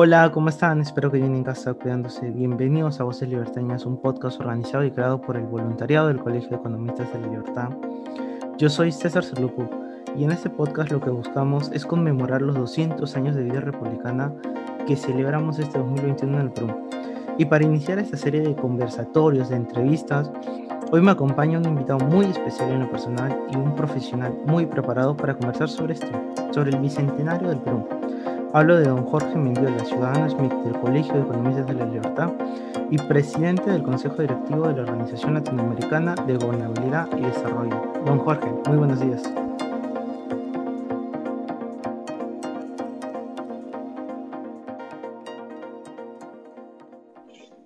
Hola, ¿cómo están? Espero que vienen en casa cuidándose. Bienvenidos a Voces Libertañas, un podcast organizado y creado por el voluntariado del Colegio de Economistas de la Libertad. Yo soy César Celupo y en este podcast lo que buscamos es conmemorar los 200 años de vida republicana que celebramos este 2021 en el Perú. Y para iniciar esta serie de conversatorios, de entrevistas, hoy me acompaña un invitado muy especial en lo personal y un profesional muy preparado para conversar sobre esto, sobre el bicentenario del Perú. Hablo de don Jorge Mendiola, ciudadano Smith del Colegio de Economistas de la Libertad y presidente del Consejo Directivo de la Organización Latinoamericana de Gobernabilidad y Desarrollo. Don Jorge, muy buenos días.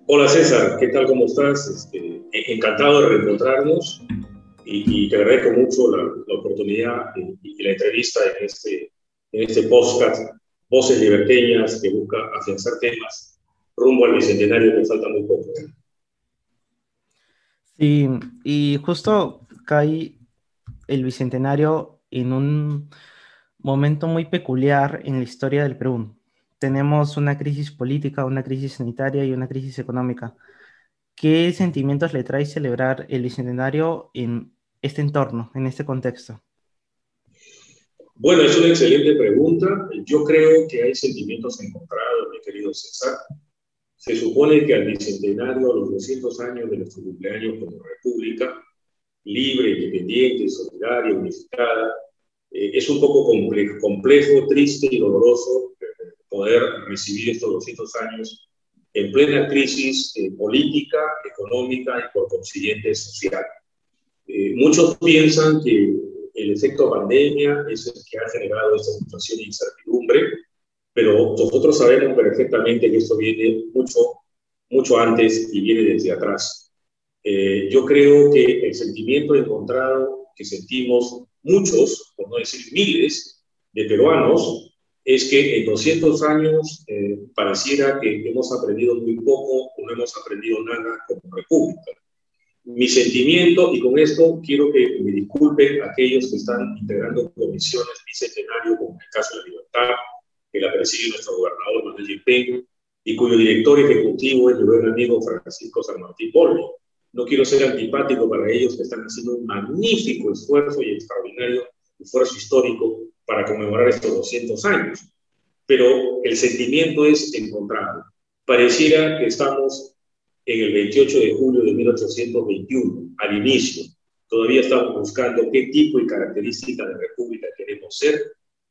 Hola César, ¿qué tal? ¿Cómo estás? Este, encantado de reencontrarnos y, te agradezco mucho la, oportunidad y, la entrevista en este, en este podcast Voces Liberteñas que busca afianzar temas rumbo al bicentenario que falta muy poco. Sí, y justo cae el bicentenario en un momento muy peculiar en la historia del Perú tenemos una crisis política, una crisis sanitaria y una crisis económica. ¿Qué sentimientos le trae celebrar el bicentenario en este entorno, en este contexto? Bueno, es una excelente pregunta. Yo creo que hay sentimientos encontrados, mi querido César. Se supone que al bicentenario, a los 200 años de nuestro cumpleaños como república, libre, independiente, solidaria, unificada, eh, es un poco complejo, complejo, triste y doloroso poder recibir estos 200 años en plena crisis eh, política, económica y por consiguiente social. Eh, muchos piensan que el efecto pandemia es el que ha generado esta situación de incertidumbre, pero nosotros sabemos perfectamente que esto viene mucho, mucho antes y viene desde atrás. Eh, yo creo que el sentimiento encontrado que sentimos muchos, por no decir miles, de peruanos, es que en 200 años eh, pareciera que hemos aprendido muy poco o no hemos aprendido nada como república. Mi sentimiento, y con esto quiero que me disculpen aquellos que están integrando comisiones bicentenario, como en el caso de la libertad, que la preside nuestro gobernador Manuel Yipén, y cuyo director ejecutivo es mi buen amigo Francisco San Martín Poli. No quiero ser antipático para ellos que están haciendo un magnífico esfuerzo y extraordinario esfuerzo histórico para conmemorar estos 200 años. Pero el sentimiento es encontrado. Pareciera que estamos en el 28 de julio de 1821, al inicio. Todavía estamos buscando qué tipo y característica de república queremos ser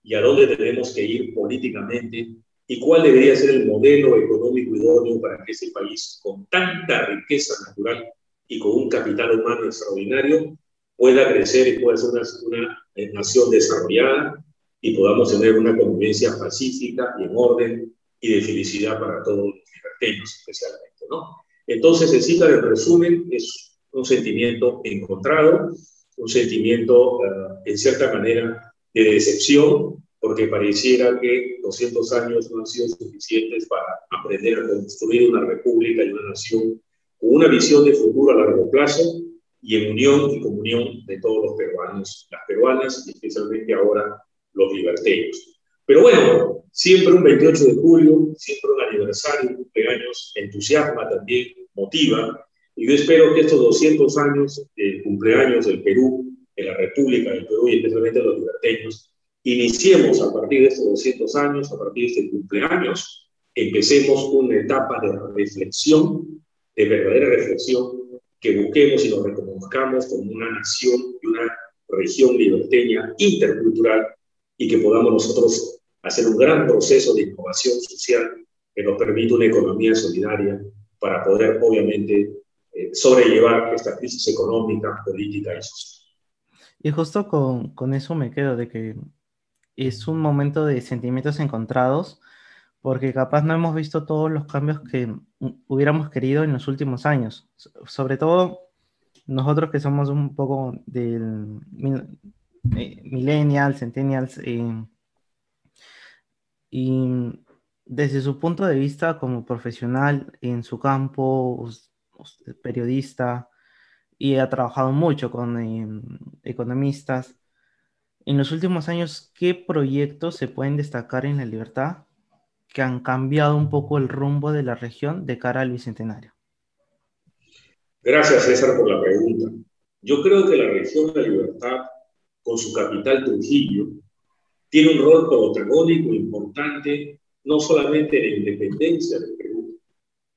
y a dónde tenemos que ir políticamente y cuál debería ser el modelo económico idóneo para que ese país con tanta riqueza natural y con un capital humano extraordinario pueda crecer y pueda ser una, una nación desarrollada y podamos tener una convivencia pacífica y en orden y de felicidad para todos los liberteños especialmente, ¿no? Entonces, el cita de resumen es un sentimiento encontrado, un sentimiento, uh, en cierta manera, de decepción, porque pareciera que 200 años no han sido suficientes para aprender a construir una república y una nación con una visión de futuro a largo plazo y en unión y comunión de todos los peruanos, las peruanas y especialmente ahora los liberteños. Pero bueno, siempre un 28 de julio, siempre un aniversario, un cumpleaños, entusiasma también, motiva, y yo espero que estos 200 años de cumpleaños del Perú, de la República del Perú y especialmente los liberteños, iniciemos a partir de estos 200 años, a partir de este cumpleaños, empecemos una etapa de reflexión, de verdadera reflexión, que busquemos y nos reconozcamos como una nación y una región liberteña intercultural y que podamos nosotros hacer un gran proceso de innovación social que nos permita una economía solidaria para poder, obviamente, eh, sobrellevar esta crisis económica, política y social. Y justo con, con eso me quedo de que es un momento de sentimientos encontrados, porque capaz no hemos visto todos los cambios que hubiéramos querido en los últimos años. Sobre todo nosotros que somos un poco del eh, millennials, centennials, eh, y desde su punto de vista como profesional en su campo, periodista, y ha trabajado mucho con eh, economistas, en los últimos años, ¿qué proyectos se pueden destacar en la libertad que han cambiado un poco el rumbo de la región de cara al Bicentenario? Gracias, César, por la pregunta. Yo creo que la región de la libertad, con su capital Trujillo, tiene un rol protagónico importante, no solamente en la independencia del Perú.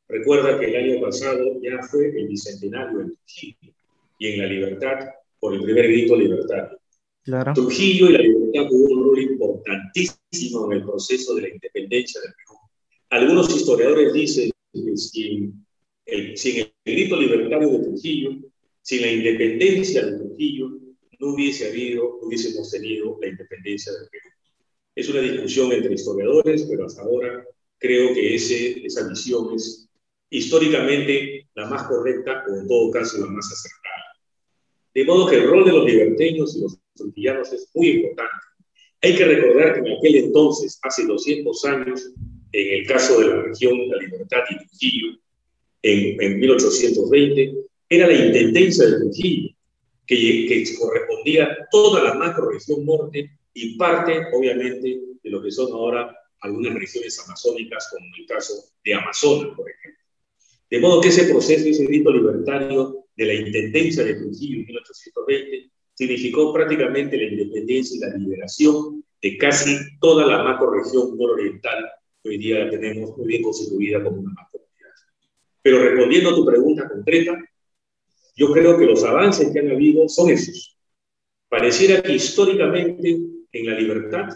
Recuerda que el año pasado ya fue el bicentenario de Trujillo y en la libertad, por el primer grito libertario. Trujillo y la libertad jugó un rol importantísimo en el proceso de la independencia del Perú. Algunos historiadores dicen que sin el, sin el grito libertario de Trujillo, sin la independencia de Trujillo, no hubiese habido, no hubiésemos tenido la independencia del Perú. Es una discusión entre historiadores, pero hasta ahora creo que ese, esa visión es históricamente la más correcta o en todo caso la más acertada. De modo que el rol de los liberteños y los trujillanos es muy importante. Hay que recordar que en aquel entonces, hace 200 años, en el caso de la región La Libertad y Trujillo, en, en 1820, era la Intendencia de Trujillo, que, que correspondía a toda la macro región norte y parte, obviamente, de lo que son ahora algunas regiones amazónicas, como en el caso de Amazonas, por ejemplo. De modo que ese proceso, ese grito libertario de la Intendencia de Trujillo en 1820 significó prácticamente la independencia y la liberación de casi toda la macroregión nororiental que hoy día tenemos muy bien constituida como una macroregión. Pero respondiendo a tu pregunta concreta, yo creo que los avances que han habido son esos. Pareciera que históricamente en la libertad,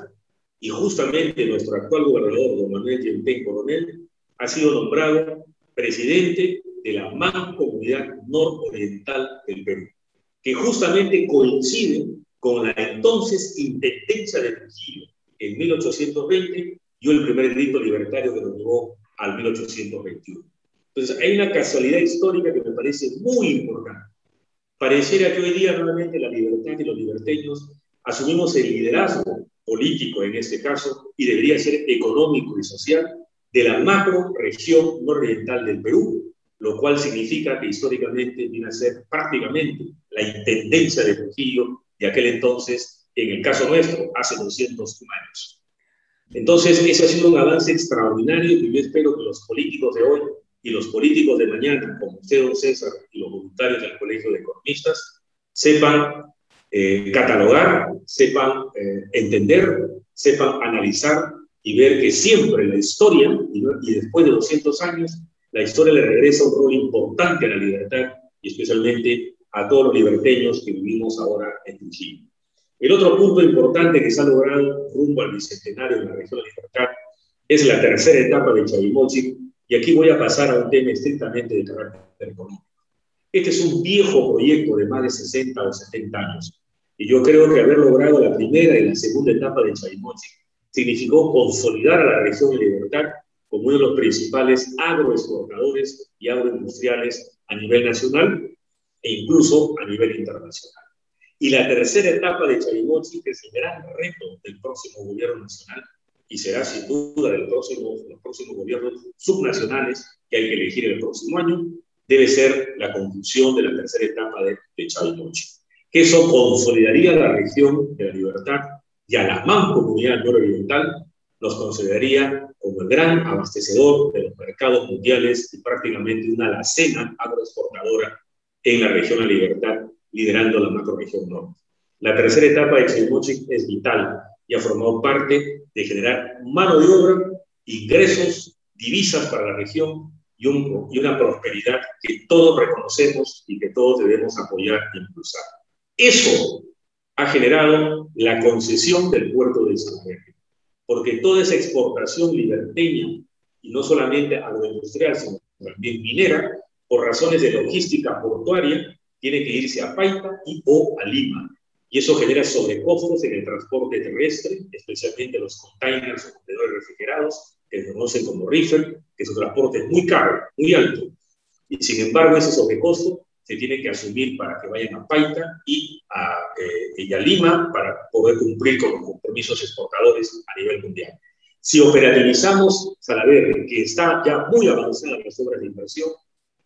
y justamente nuestro actual gobernador, don Manuel Yentén Coronel, ha sido nombrado presidente de la mancomunidad nororiental del Perú, que justamente coincide con la entonces intendencia de Trujillo en 1820 y el primer grito libertario que nos llevó al 1821. Entonces, hay una casualidad histórica que me parece muy importante. Pareciera que hoy día nuevamente la libertad y los liberteños asumimos el liderazgo político en este caso y debería ser económico y social de la macro región nororiental del Perú, lo cual significa que históricamente viene a ser prácticamente la intendencia de Trujillo de aquel entonces, en el caso nuestro, hace 200 años. Entonces, ese ha sido un avance extraordinario y yo espero que los políticos de hoy y los políticos de mañana, como usted, don César, y los voluntarios del Colegio de Economistas, sepan eh, catalogar, sepan eh, entender, sepan analizar y ver que siempre la historia, y, después de 200 años, la historia le regresa un rol importante a la libertad y especialmente a todos los liberteños que vivimos ahora en Trujillo. El otro punto importante que se ha logrado rumbo al bicentenario en la región de libertad es la tercera etapa de Chavimochi, y aquí voy a pasar a un tema estrictamente de carácter económico. Este es un viejo proyecto de más de 60 o 70 años, y yo creo que haber logrado la primera y la segunda etapa de Chavimochi significó consolidar a la región de libertad como uno de los principales agroexportadores y agroindustriales a nivel nacional e incluso a nivel internacional. Y la tercera etapa de Chavimochi, que es el gran reto del próximo gobierno nacional, y será sin duda del próximo, los próximos gobiernos subnacionales que hay que elegir el próximo año, debe ser la conclusión de la tercera etapa de, de Chavimochi. Que eso consolidaría la región de la libertad y a la mancomunidad nororiental nos consideraría como el gran abastecedor de los mercados mundiales y prácticamente una alacena agroexportadora en la región de libertad, liderando la macroregión norte. La tercera etapa de Chimochi es vital y ha formado parte de generar mano de obra, ingresos, divisas para la región y, un, y una prosperidad que todos reconocemos y que todos debemos apoyar e impulsar. Eso ha generado la concesión del puerto de San Jorge, porque toda esa exportación liberteña, y no solamente agroindustrial, sino también minera, por razones de logística portuaria, tiene que irse a Paita y o a Lima. Y eso genera sobrecostos en el transporte terrestre, especialmente los containers o contenedores refrigerados, que se conocen como reefer, que su transporte es muy caro, muy alto. Y sin embargo, ese sobrecosto se tiene que asumir para que vayan a Paita y a, eh, Lima para poder cumplir con los compromisos exportadores a nivel mundial. Si operativizamos Salaverry, que está ya muy avanzada en las obras de inversión,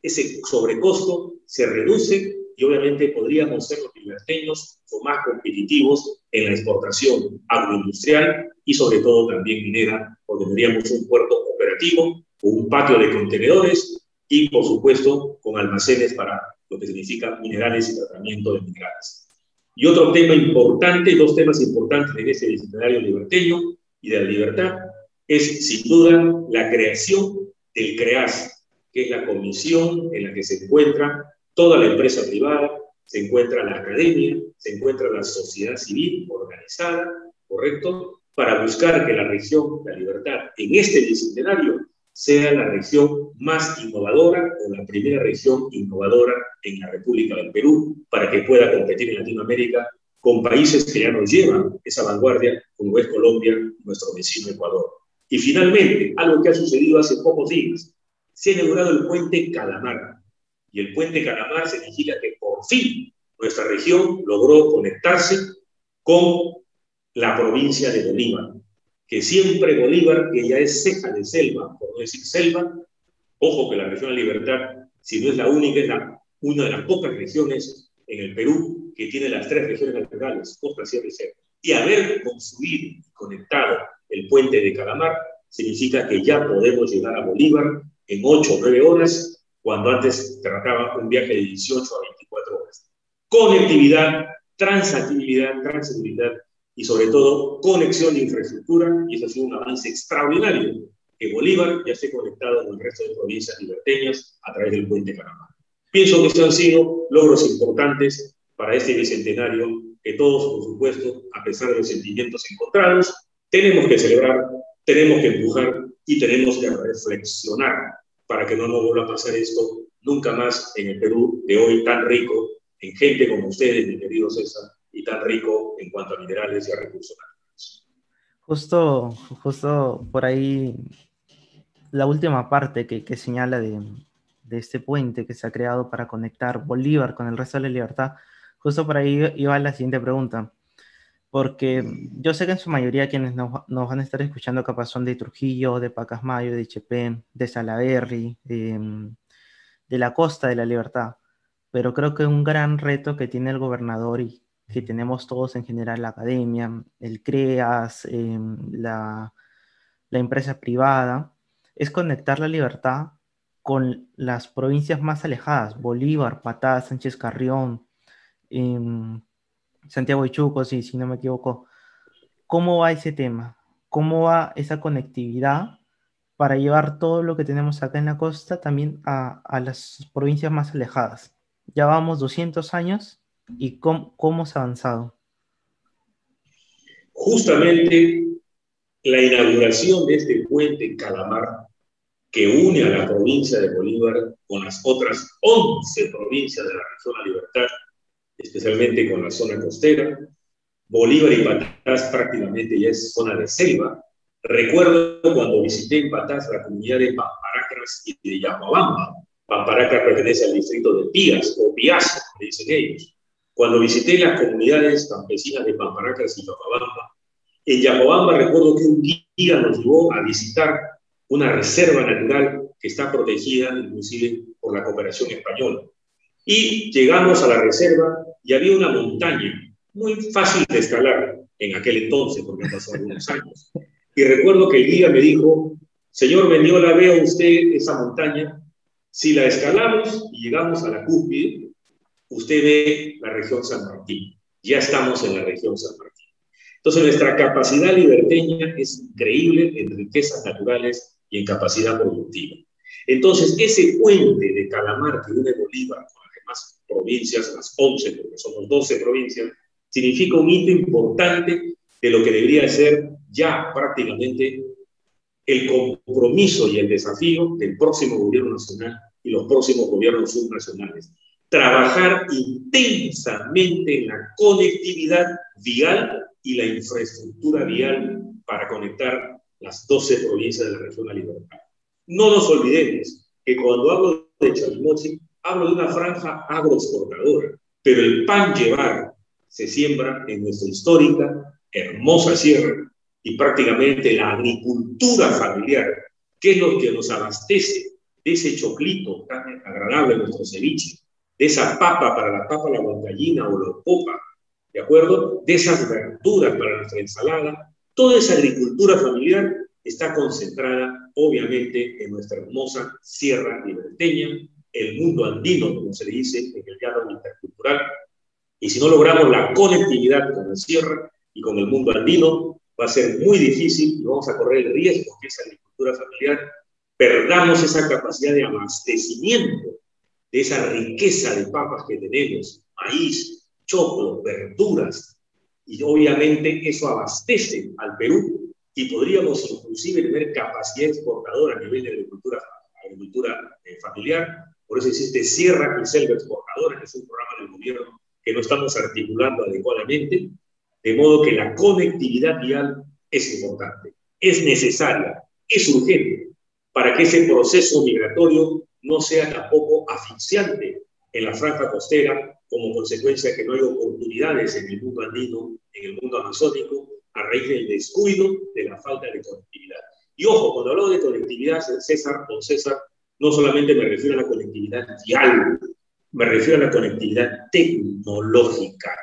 ese sobrecosto se reduce y obviamente podríamos ser los liberteños más competitivos en la exportación agroindustrial y sobre todo también minera, porque tendríamos un puerto operativo, un patio de contenedores y por supuesto con almacenes para lo que significa minerales y tratamiento de minerales. Y otro tema importante, dos temas importantes en ese escenario liberteño y de la libertad, es sin duda la creación del CREAS, que es la comisión en la que se encuentra toda la empresa privada, se encuentra la academia, se encuentra la sociedad civil organizada, ¿correcto? Para buscar que la región, la libertad, en este bicentenario, sea la región más innovadora o la primera región innovadora en la República del Perú para que pueda competir en Latinoamérica con países que ya nos llevan esa vanguardia, como es Colombia, nuestro vecino Ecuador. Y finalmente, algo que ha sucedido hace pocos días, se ha inaugurado el puente Calamar. Y el puente Calamar significa que por fin nuestra región logró conectarse con la provincia de Bolívar que siempre Bolívar, que ya es ceja de selva, por no decir selva, ojo que la región de Libertad, si no es la única, es una de las pocas regiones en el Perú que tiene las tres regiones naturales, costa, sierra y selva. Y haber construido y conectado el puente de Calamar significa que ya podemos llegar a Bolívar en 8 o 9 horas, cuando antes trataba un viaje de 18 a 24 horas. Conectividad, transactividad, transeguridad y sobre todo conexión de infraestructura, y eso ha sido un avance extraordinario, que Bolívar ya esté conectado con el resto de provincias liberteñas a través del puente Panamá. Pienso que estos han sido logros importantes para este bicentenario que todos, por supuesto, a pesar de los sentimientos encontrados, tenemos que celebrar, tenemos que empujar y tenemos que reflexionar para que no nos vuelva a pasar esto nunca más en el Perú de hoy tan rico en gente como ustedes, mi querido César, y tan rico en cuanto a minerales y a recursos naturales. Justo, justo por ahí, la última parte que, que señala de, de, este puente que se ha creado para conectar Bolívar con el resto de la libertad, justo por ahí iba la siguiente pregunta. Porque yo sé que en su mayoría quienes nos, nos van a estar escuchando capaz son de Trujillo, de Pacasmayo, de Chepén, de Salaberry, de, de la costa de la libertad. Pero creo que un gran reto que tiene el gobernador y que tenemos todos en general, la academia, el CREAS, em, la, la empresa privada, es conectar la libertad con las provincias más alejadas, Bolívar, Patá, Sánchez Carrión, eh, Santiago de Chuco, si, si no me equivoco. ¿Cómo va ese tema? ¿Cómo va esa conectividad para llevar todo lo que tenemos acá en la costa también a, a las provincias más alejadas? Ya vamos 200 años y cómo, cómo se ha avanzado? Justamente la inauguración de este puente en Calamar, que une a la provincia de Bolívar con las otras 11 provincias de la región de Libertad, especialmente con la zona costera. Bolívar y Patás prácticamente ya es zona de selva. Recuerdo cuando visité en Patás la comunidad de Pamparacas y de Yapabamba. Pamparaca pertenece al distrito de Pías o Piazo, dicen ellos. Cuando visité las comunidades campesinas de Pamparacas y Yapabamba, en Yapabamba recuerdo que un guía nos llevó a visitar una reserva natural que está protegida inclusive por la cooperación española. Y llegamos a la reserva y había una montaña muy fácil de escalar en aquel entonces, porque han pasado algunos años. Y recuerdo que el guía me dijo, señor Beniola, vea usted esa montaña, si la escalamos y llegamos a la cúspide, usted ve la región San Martín. Ya estamos en la región San Martín. Entonces, nuestra capacidad liberteña es increíble en riquezas naturales y en capacidad productiva. Entonces, ese puente de Calamar que une Bolívar con las demás provincias, las 11, porque somos 12 provincias, significa un hito importante de lo que debería ser ya prácticamente el compromiso y el desafío del próximo gobierno nacional y los próximos gobiernos subnacionales trabajar intensamente en la conectividad vial y la infraestructura vial para conectar las 12 provincias de la región Libertad. No nos olvidemos que cuando hablo de Chalmochi, hablo de una franja agroexportadora, pero el pan llevar se siembra en nuestra histórica, hermosa sierra y prácticamente la agricultura familiar, que es lo que nos abastece de ese choclito tan agradable nuestro ceviche, de esa papa para la papa, la guantallina o la popa, ¿de acuerdo? De esas verduras para nuestra ensalada. Toda esa agricultura familiar está concentrada, obviamente, en nuestra hermosa Sierra Liberteña, el mundo andino, como se le dice en el diálogo intercultural. Y si no logramos la conectividad con la Sierra y con el mundo andino, va a ser muy difícil y vamos a correr el riesgo que esa agricultura familiar perdamos esa capacidad de abastecimiento de esa riqueza de papas que tenemos, maíz, choclo, verduras, y obviamente eso abastece al Perú y podríamos inclusive tener capacidad exportadora a nivel de agricultura, agricultura eh, familiar. Por eso existe Sierra y Selva Exportadora, que es un programa del gobierno que no estamos articulando adecuadamente, de modo que la conectividad vial es importante, es necesaria, es urgente para que ese proceso migratorio no sea tampoco asfixiante en la franja costera como consecuencia de que no hay oportunidades en el mundo andino, en el mundo amazónico, a raíz del descuido de la falta de conectividad. Y ojo, cuando hablo de conectividad, César, don César, no solamente me refiero a la conectividad vial, me refiero a la conectividad tecnológica.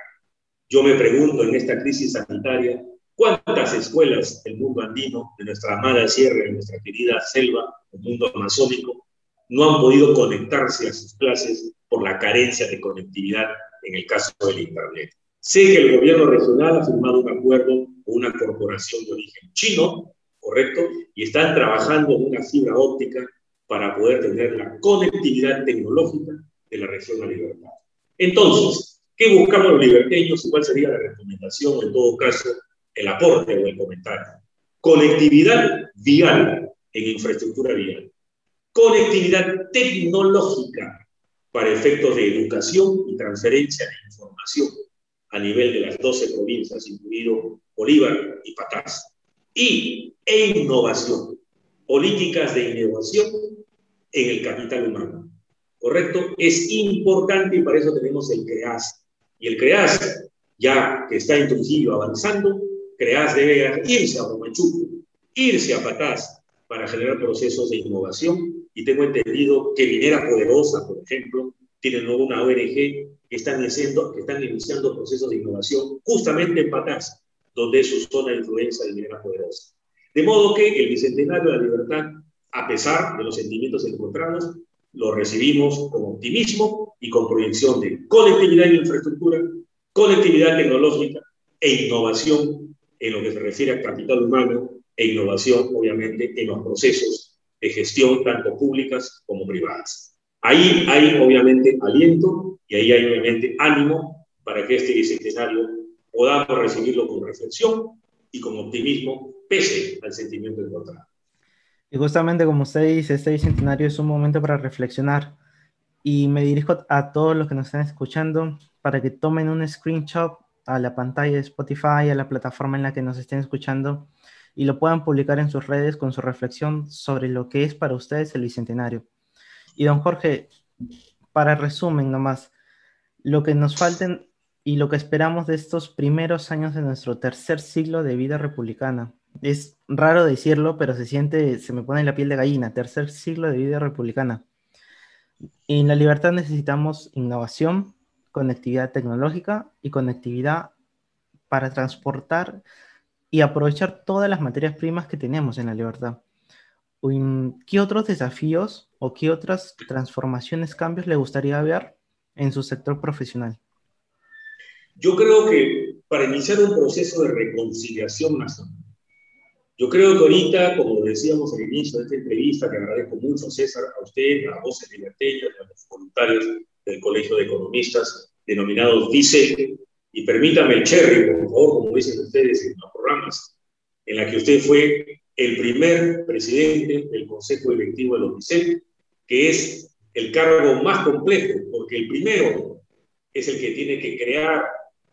Yo me pregunto en esta crisis sanitaria, ¿cuántas escuelas del mundo andino, de nuestra amada sierra, de nuestra querida selva, el mundo amazónico, no han podido conectarse a sus clases por la carencia de conectividad en el caso del Internet. Sé que el gobierno regional ha firmado un acuerdo con una corporación de origen chino, ¿correcto? Y están trabajando en una fibra óptica para poder tener la conectividad tecnológica de la región a libertad. Entonces, ¿qué buscamos los liberteños cuál sería la recomendación, en todo caso, el aporte o el comentario? Conectividad vial en infraestructura vial conectividad tecnológica para efectos de educación y transferencia de información a nivel de las 12 provincias, incluido Bolívar y Patás. Y e innovación, políticas de innovación en el capital humano. ¿Correcto? Es importante y para eso tenemos el CREAS. Y el CREAS, ya que está inclusive avanzando, CREAS debe irse a Romachuco, irse a Patás para generar procesos de innovación y tengo entendido que Minera Poderosa, por ejemplo, tienen una ONG que están, iniciando, que están iniciando procesos de innovación justamente en Patás, donde es su zona de influencia de Minera Poderosa. De modo que el Bicentenario de la Libertad, a pesar de los sentimientos encontrados, lo recibimos con optimismo y con proyección de conectividad y infraestructura, conectividad tecnológica e innovación en lo que se refiere a capital humano e innovación, obviamente, en los procesos de gestión, tanto públicas como privadas. Ahí hay obviamente aliento y ahí hay obviamente ánimo para que este bicentenario podamos recibirlo con reflexión y con optimismo, pese al sentimiento encontrado. Y justamente como usted dice, este bicentenario es un momento para reflexionar. Y me dirijo a todos los que nos están escuchando para que tomen un screenshot a la pantalla de Spotify, a la plataforma en la que nos estén escuchando y lo puedan publicar en sus redes con su reflexión sobre lo que es para ustedes el Bicentenario. Y don Jorge, para resumen nomás, lo que nos falten y lo que esperamos de estos primeros años de nuestro tercer siglo de vida republicana. Es raro decirlo, pero se siente, se me pone la piel de gallina, tercer siglo de vida republicana. En la libertad necesitamos innovación, conectividad tecnológica y conectividad para transportar y aprovechar todas las materias primas que tenemos en la libertad. ¿Qué otros desafíos o qué otras transformaciones, cambios le gustaría ver en su sector profesional? Yo creo que para iniciar un proceso de reconciliación nacional, yo creo que ahorita, como decíamos al inicio de esta entrevista, que agradezco mucho, César, a usted, a Voces Libertarias, a los voluntarios del Colegio de Economistas, denominados DICE, y permítame el cherry, por favor, como dicen ustedes en los programas, en la que usted fue el primer presidente del Consejo Directivo de los DICET, que es el cargo más complejo, porque el primero es el que tiene que crear,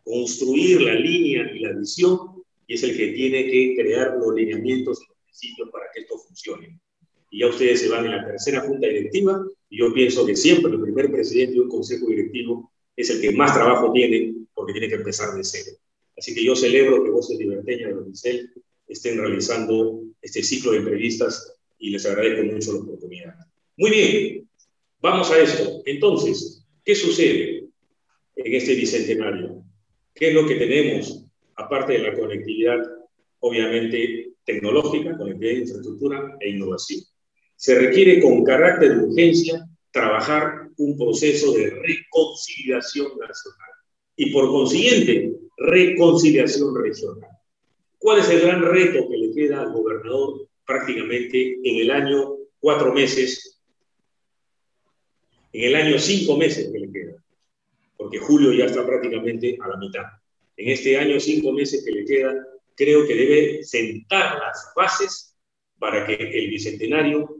construir la línea y la visión, y es el que tiene que crear los lineamientos y los principios para que esto funcione. Y ya ustedes se van en la tercera junta directiva, y yo pienso que siempre el primer presidente de un consejo directivo es el que más trabajo tiene porque tiene que empezar de cero. Así que yo celebro que Voces Liberteñas de Unicel estén realizando este ciclo de entrevistas y les agradezco mucho la oportunidad. Muy bien, vamos a esto. Entonces, ¿Qué sucede en este bicentenario? ¿Qué es lo que tenemos, aparte de la conectividad, obviamente tecnológica, conectividad de infraestructura e innovación? Se requiere con carácter de urgencia trabajar un proceso de reconciliación nacional y por consiguiente reconciliación regional. ¿Cuál es el gran reto que le queda al gobernador prácticamente en el año cuatro meses, en el año cinco meses que le queda? Porque julio ya está prácticamente a la mitad. En este año cinco meses que le queda, creo que debe sentar las bases para que el bicentenario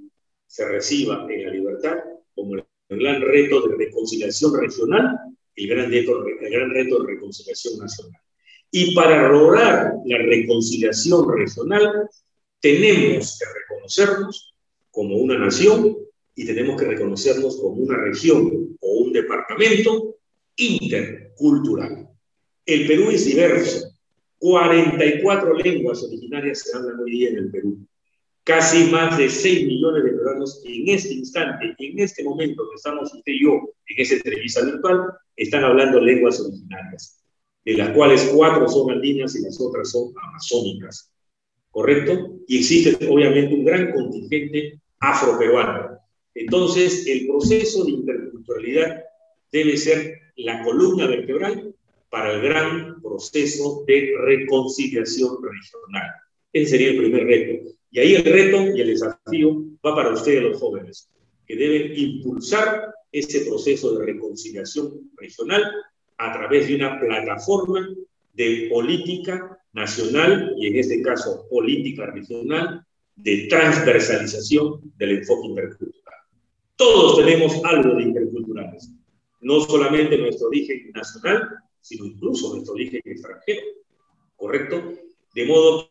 se reciba en la libertad como el gran reto de reconciliación regional el gran reto, el gran reto de reconciliación nacional. Y para lograr la reconciliación regional, tenemos que reconocernos como una nación y tenemos que reconocernos como una región o un departamento intercultural. El Perú es diverso. 44 lenguas originarias se hablan hoy día en el Perú. Casi más de 6 millones de peruanos en este instante, en este momento que estamos usted y yo en esa entrevista virtual, están hablando lenguas originarias de las cuales cuatro son andinas y las otras son amazónicas, ¿correcto? Y existe obviamente un gran contingente afroperuano. Entonces, el proceso de interculturalidad debe ser la columna vertebral para el gran proceso de reconciliación regional. Ese sería el primer reto. Y ahí el reto y el desafío va para ustedes los jóvenes, que deben impulsar ese proceso de reconciliación regional a través de una plataforma de política nacional y en este caso política regional de transversalización del enfoque intercultural. Todos tenemos algo de interculturales, no solamente nuestro origen nacional, sino incluso nuestro origen extranjero, ¿correcto? De modo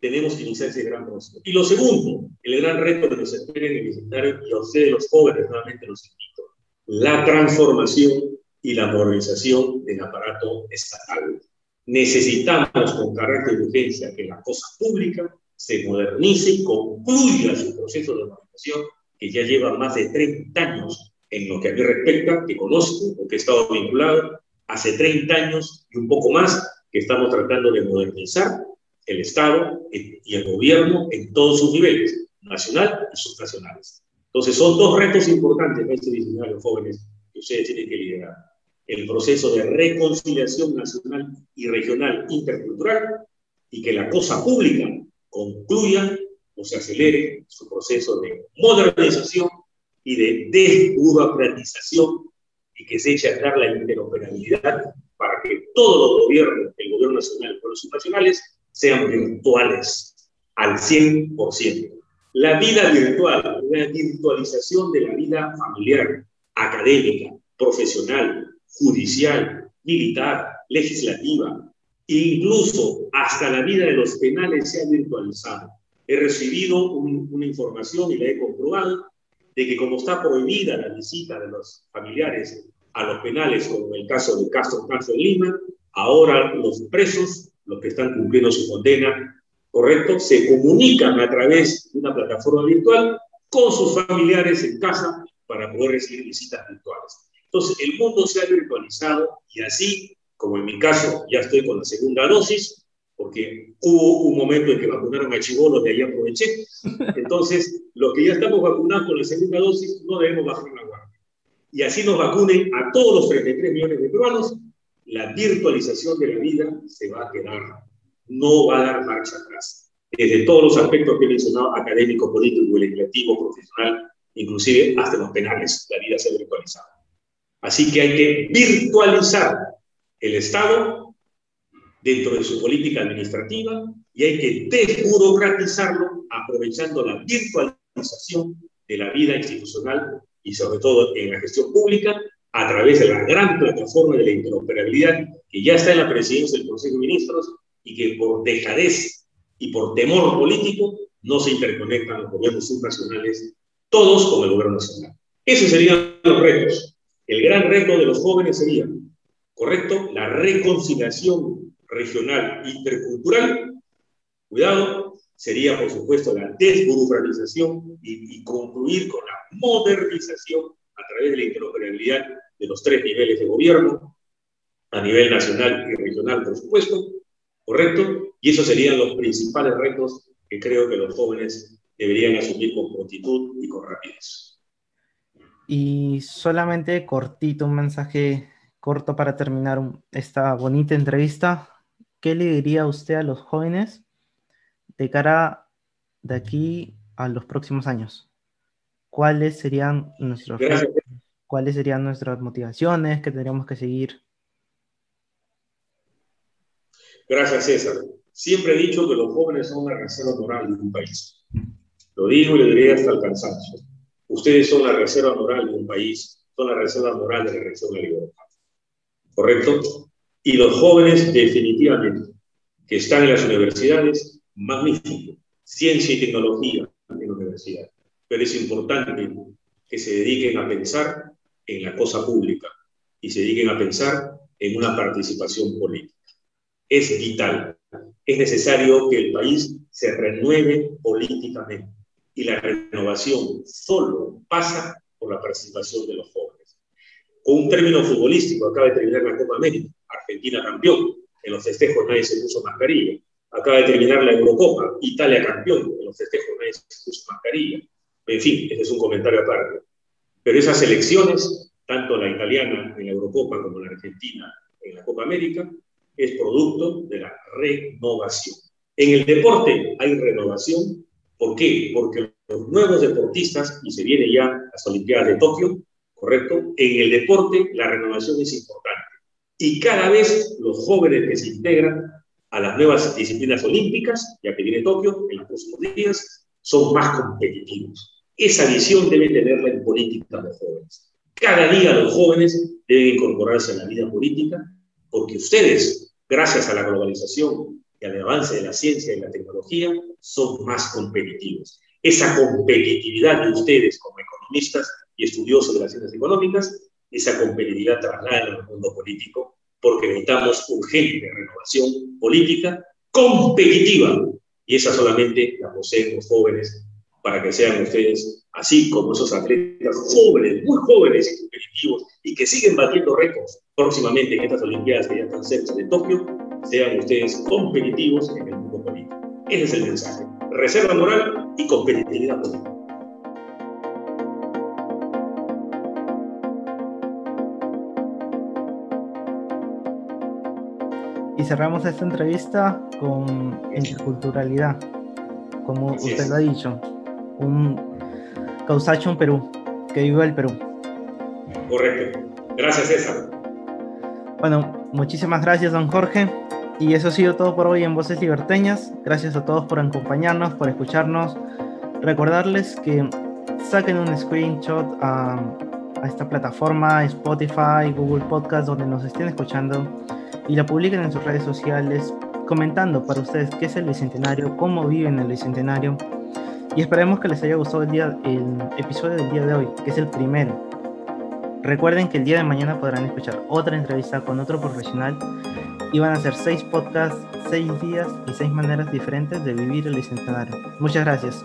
tenemos que iniciar ese gran proceso. Y lo segundo, el gran reto que nos espera en el Bicentenario, y a ustedes los jóvenes nuevamente los invito, la transformación y la modernización del aparato estatal. Necesitamos con carácter de urgencia que la cosa pública se modernice y concluya su proceso de modernización que ya lleva más de 30 años en lo que a mí respecta, que conozco o que he estado vinculado, hace 30 años y un poco más que estamos tratando de modernizar el Estado y el gobierno en todos sus niveles, nacional y subnacionales. Entonces son dos retos importantes para este los jóvenes que ustedes tienen que liderar el proceso de reconciliación nacional y regional intercultural y que la cosa pública concluya o se acelere su proceso de modernización y de desburocratización y que se eche a dar la interoperabilidad para que todos los gobiernos, el gobierno nacional y los subnacionales, sean virtuales al 100%. La vida virtual, la virtualización de la vida familiar, académica, profesional, judicial, militar, legislativa, incluso hasta la vida de los penales se ha virtualizado. He recibido una información y la he comprobado de que como está prohibida la visita de los familiares a los penales, como en el caso de Castro Castro en Lima, ahora los presos, los que están cumpliendo su condena, correcto, se comunican a través de una plataforma virtual con sus familiares en casa para poder recibir visitas virtuales. Entonces, el mundo se ha virtualizado y así, como en mi caso, ya estoy con la segunda dosis, porque hubo un momento en que vacunaron a chivolos y ahí aproveché. Entonces, los que ya estamos vacunados con la segunda dosis, no debemos bajar la guardia. Y así nos vacunen a todos los 33 millones de peruanos, la virtualización de la vida se va a quedar, no va a dar marcha atrás. Desde todos los aspectos que he mencionado, académico, político, legislativo, profesional, inclusive hasta los penales, la vida se ha virtualizado. Así que hay que virtualizar el Estado dentro de su política administrativa y hay que desburocratizarlo aprovechando la virtualización de la vida institucional y sobre todo en la gestión pública a través de la gran plataforma de la interoperabilidad que ya está en la presidencia del Consejo de Ministros y que por dejadez y por temor político no se interconectan los gobiernos subnacionales, todos con el gobierno nacional. Esos serían los retos. El gran reto de los jóvenes sería, ¿correcto? La reconciliación regional intercultural. Cuidado, sería por supuesto la desburocratización y, concluir con la modernización a través de la interoperabilidad de los tres niveles de gobierno, a nivel nacional y regional, por supuesto, ¿correcto? Y esos serían los principales retos que creo que los jóvenes deberían asumir con prontitud y con rapidez. Y solamente cortito, un mensaje corto para terminar esta bonita entrevista. ¿Qué le diría usted a los jóvenes de cara de aquí a los próximos años? ¿Cuáles serían nuestros cuáles serían nuestras motivaciones que tendríamos que seguir? Gracias, César. Siempre he dicho que los jóvenes son la reserva moral de un país. Lo digo y lo diré hasta el cansancio. Ustedes son la reserva moral de un país, son la reserva moral de la región de la libertad. ¿Correcto? Y los jóvenes, definitivamente, que están en las universidades, magnífico. Ciencia y tecnología en la universidad. Pero es importante que se dediquen a pensar en la cosa pública y se dediquen a pensar en una participación política. Es vital. Es necesario que el país se renueve políticamente y la renovación solo pasa por la participación de los jóvenes. Con un término futbolístico, acaba de terminar la Copa América, Argentina campeón, en los festejos nadie se puso mascarilla. Acaba de terminar la Eurocopa, Italia campeón, en los festejos nadie se puso mascarilla. En fin, ese es un comentario aparte. Pero esas elecciones, tanto la italiana en la Eurocopa como la argentina en la Copa América, es producto de la renovación. En el deporte hay renovación. ¿Por qué? Porque los nuevos deportistas, y se viene ya las Olimpiadas de Tokio, ¿correcto? En el deporte la renovación es importante. Y cada vez los jóvenes que se integran a las nuevas disciplinas olímpicas, ya que viene Tokio en los próximos días, son más competitivos. Esa visión debe tenerla en política los jóvenes. Cada día los jóvenes deben incorporarse a la vida política porque ustedes, gracias a la globalización y al avance de la ciencia y la tecnología, son más competitivos. Esa competitividad de ustedes como economistas y estudiosos de las ciencias económicas, esa competitividad traslada al mundo político porque necesitamos urgente renovación política competitiva y esa solamente la poseen los jóvenes para que sean ustedes, así como esos atletas jóvenes, muy jóvenes y competitivos, y que siguen batiendo récords próximamente en estas Olimpiadas que ya están cerca de Tokio, sean ustedes competitivos en el mundo político. Ese es el mensaje. Reserva moral y competitividad política. Y cerramos esta entrevista con interculturalidad, como usted lo ha dicho un Causacho en Perú, que viva el Perú. Correcto. Gracias, César. Bueno, muchísimas gracias, don Jorge. Y eso ha sido todo por hoy en Voces Liberteñas. Gracias a todos por acompañarnos, por escucharnos. Recordarles que saquen un screenshot a, a esta plataforma, Spotify, Google Podcast, donde nos estén escuchando, y la publiquen en sus redes sociales, comentando para ustedes qué es el Bicentenario, cómo viven el Bicentenario y esperemos que les haya gustado el, día, el episodio del día de hoy, que es el primero. Recuerden que el día de mañana podrán escuchar otra entrevista con otro profesional y van a ser seis podcasts, seis días y seis maneras diferentes de vivir el bicentenario. Muchas gracias.